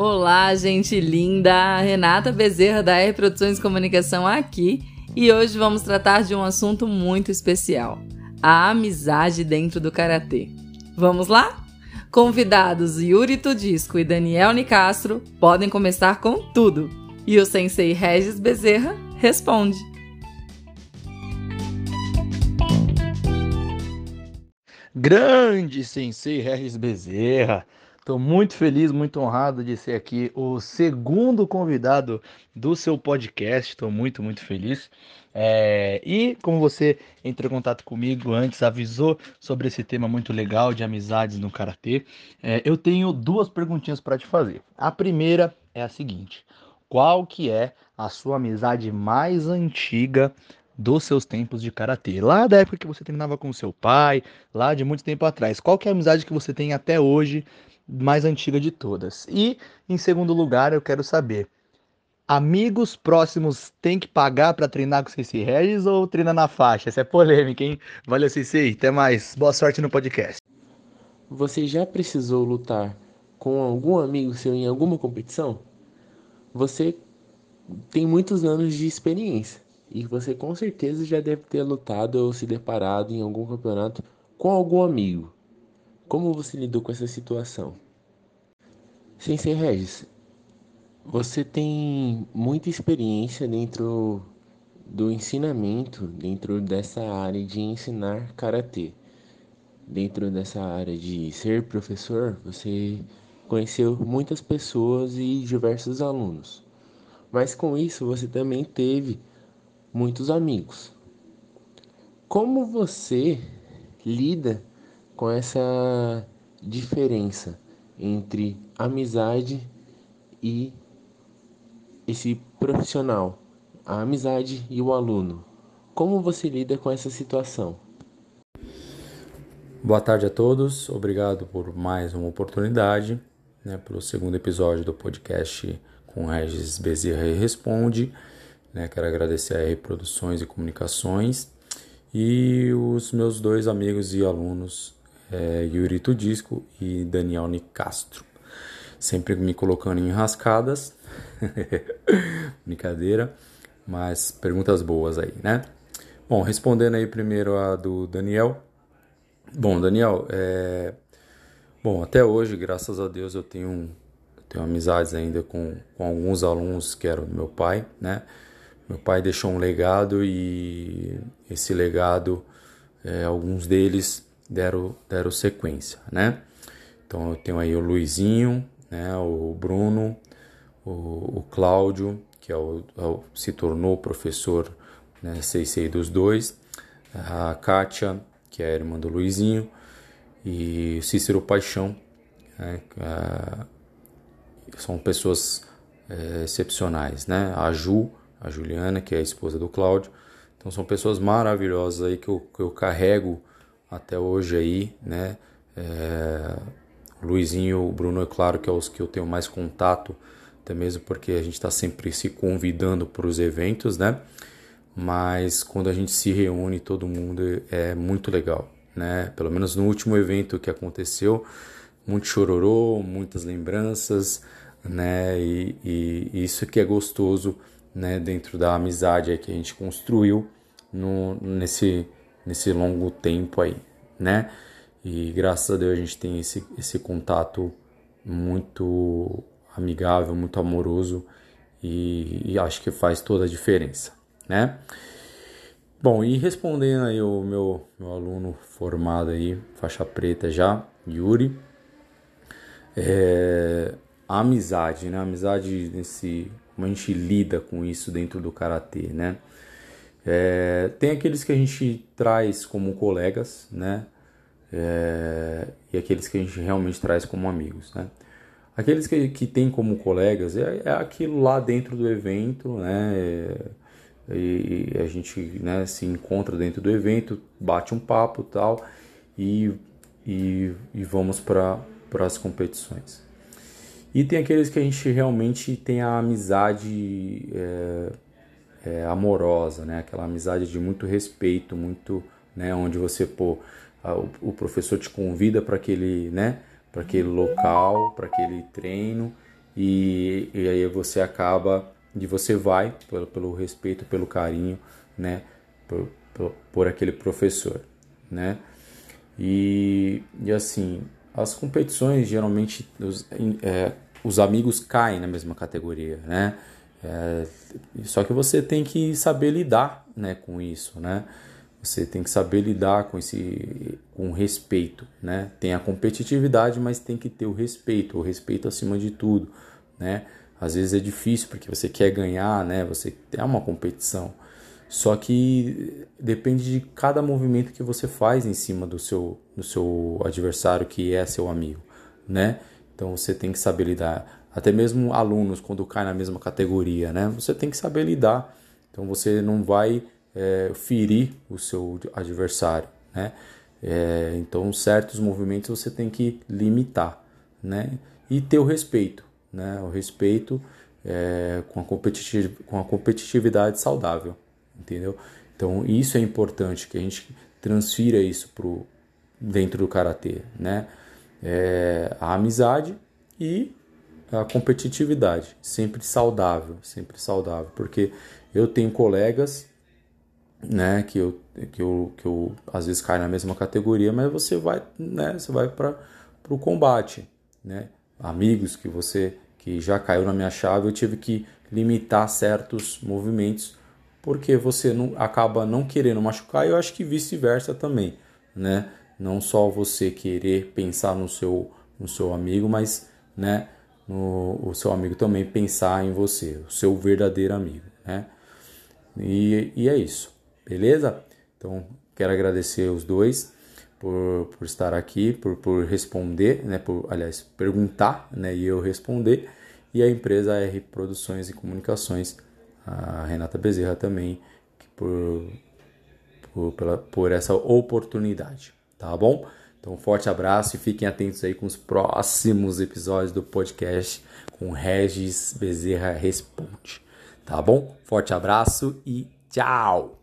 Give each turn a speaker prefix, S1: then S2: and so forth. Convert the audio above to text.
S1: Olá, gente linda! Renata Bezerra da R Produções Comunicação aqui e hoje vamos tratar de um assunto muito especial: a amizade dentro do karatê. Vamos lá? Convidados Yuri Tudisco e Daniel Nicastro podem começar com tudo. E o sensei Regis Bezerra responde.
S2: Grande sensei Regis Bezerra. Estou muito feliz, muito honrado de ser aqui o segundo convidado do seu podcast. Estou muito, muito feliz. É, e como você entrou em contato comigo antes, avisou sobre esse tema muito legal de amizades no karatê, é, eu tenho duas perguntinhas para te fazer. A primeira é a seguinte: qual que é a sua amizade mais antiga dos seus tempos de karatê? Lá da época que você treinava com seu pai, lá de muito tempo atrás. Qual que é a amizade que você tem até hoje, mais antiga de todas? E em segundo lugar, eu quero saber amigos próximos têm que pagar para treinar com o Cici Regis ou treina na faixa? Essa é polêmica, hein? Valeu, Cici. Até mais. Boa sorte no podcast.
S3: Você já precisou lutar com algum amigo seu em alguma competição? Você tem muitos anos de experiência e você com certeza já deve ter lutado ou se deparado em algum campeonato com algum amigo. Como você lidou com essa situação? Sensei Regis, você tem muita experiência dentro do ensinamento, dentro dessa área de ensinar karatê. Dentro dessa área de ser professor, você conheceu muitas pessoas e diversos alunos. Mas com isso você também teve muitos amigos. Como você lida com essa diferença entre amizade e esse profissional, a amizade e o aluno. Como você lida com essa situação?
S4: Boa tarde a todos, obrigado por mais uma oportunidade, né, pelo segundo episódio do podcast com Regis Bezerra e Responde. Né, quero agradecer a Reproduções e Comunicações e os meus dois amigos e alunos, é, Yuri Tudisco e Daniel Nicastro, sempre me colocando em rascadas Brincadeira, mas perguntas boas aí, né? Bom, respondendo aí primeiro a do Daniel. Bom, Daniel, é... bom, até hoje, graças a Deus, eu tenho, tenho amizades ainda com, com alguns alunos que eram do meu pai, né? Meu pai deixou um legado e esse legado, é, alguns deles deram, deram sequência, né? Então eu tenho aí o Luizinho, né? O Bruno, o, o Cláudio, que é o, é o, se tornou professor né, CC dos dois, a Kátia, que é a irmã do Luizinho, e Cícero Paixão, né, são pessoas é, excepcionais, né? A Ju, a Juliana, que é a esposa do Cláudio, então são pessoas maravilhosas aí que eu, que eu carrego até hoje aí, né? É, o Luizinho, o Bruno, é claro que é os que eu tenho mais contato, até mesmo porque a gente está sempre se convidando para os eventos, né? Mas quando a gente se reúne todo mundo é muito legal, né? Pelo menos no último evento que aconteceu, muito chororô, muitas lembranças, né? E, e isso que é gostoso, né? Dentro da amizade que a gente construiu no, nesse, nesse longo tempo aí, né? E graças a Deus a gente tem esse, esse contato muito amigável, muito amoroso e, e, acho que faz toda a diferença, né? Bom, e respondendo aí o meu, meu aluno formado aí, faixa preta já, Yuri, é, a amizade, né? A amizade nesse, como a gente lida com isso dentro do karatê, né? É, tem aqueles que a gente traz como colegas, né? É, e aqueles que a gente realmente traz como amigos, né? Aqueles que, que tem como colegas é, é aquilo lá dentro do evento, né? É, e, a gente né, se encontra dentro do evento, bate um papo tal e, e, e vamos para as competições. E tem aqueles que a gente realmente tem a amizade é, é, amorosa, né? Aquela amizade de muito respeito, muito, né? Onde você pô, a, o, professor te convida para aquele, né? para aquele local, para aquele treino e, e aí você acaba de você vai pelo, pelo respeito, pelo carinho, né, por, por, por aquele professor, né? E, e assim, as competições geralmente os, é, os amigos caem na mesma categoria, né? É, só que você tem que saber lidar, né, com isso, né? Você tem que saber lidar com esse com respeito, né? Tem a competitividade, mas tem que ter o respeito, o respeito acima de tudo, né? Às vezes é difícil porque você quer ganhar, né? Você tem uma competição. Só que depende de cada movimento que você faz em cima do seu, do seu adversário que é seu amigo, né? Então você tem que saber lidar. Até mesmo alunos quando caem na mesma categoria, né? Você tem que saber lidar. Então você não vai é, ferir o seu adversário, né? É, então certos movimentos você tem que limitar, né? E ter o respeito, né? O respeito é, com, a com a competitividade saudável, entendeu? Então isso é importante que a gente transfira isso pro dentro do karatê, né? É, a amizade e a competitividade, sempre saudável, sempre saudável, porque eu tenho colegas né, que eu, que eu, que eu às vezes caio na mesma categoria, mas você vai, né, você vai para o combate, né? Amigos que você que já caiu na minha chave, eu tive que limitar certos movimentos porque você não acaba não querendo machucar e eu acho que vice-versa também, né? Não só você querer pensar no seu no seu amigo, mas, né, no, o seu amigo também pensar em você, o seu verdadeiro amigo, né? E, e é isso. Beleza? Então, quero agradecer os dois por, por estar aqui, por, por responder, né, por, aliás, perguntar né, e eu responder. E a empresa R Produções e Comunicações, a Renata Bezerra também, por, por, pela, por essa oportunidade. Tá bom? Então, um forte abraço e fiquem atentos aí com os próximos episódios do podcast com Regis Bezerra Responde. Tá bom? Forte abraço e tchau!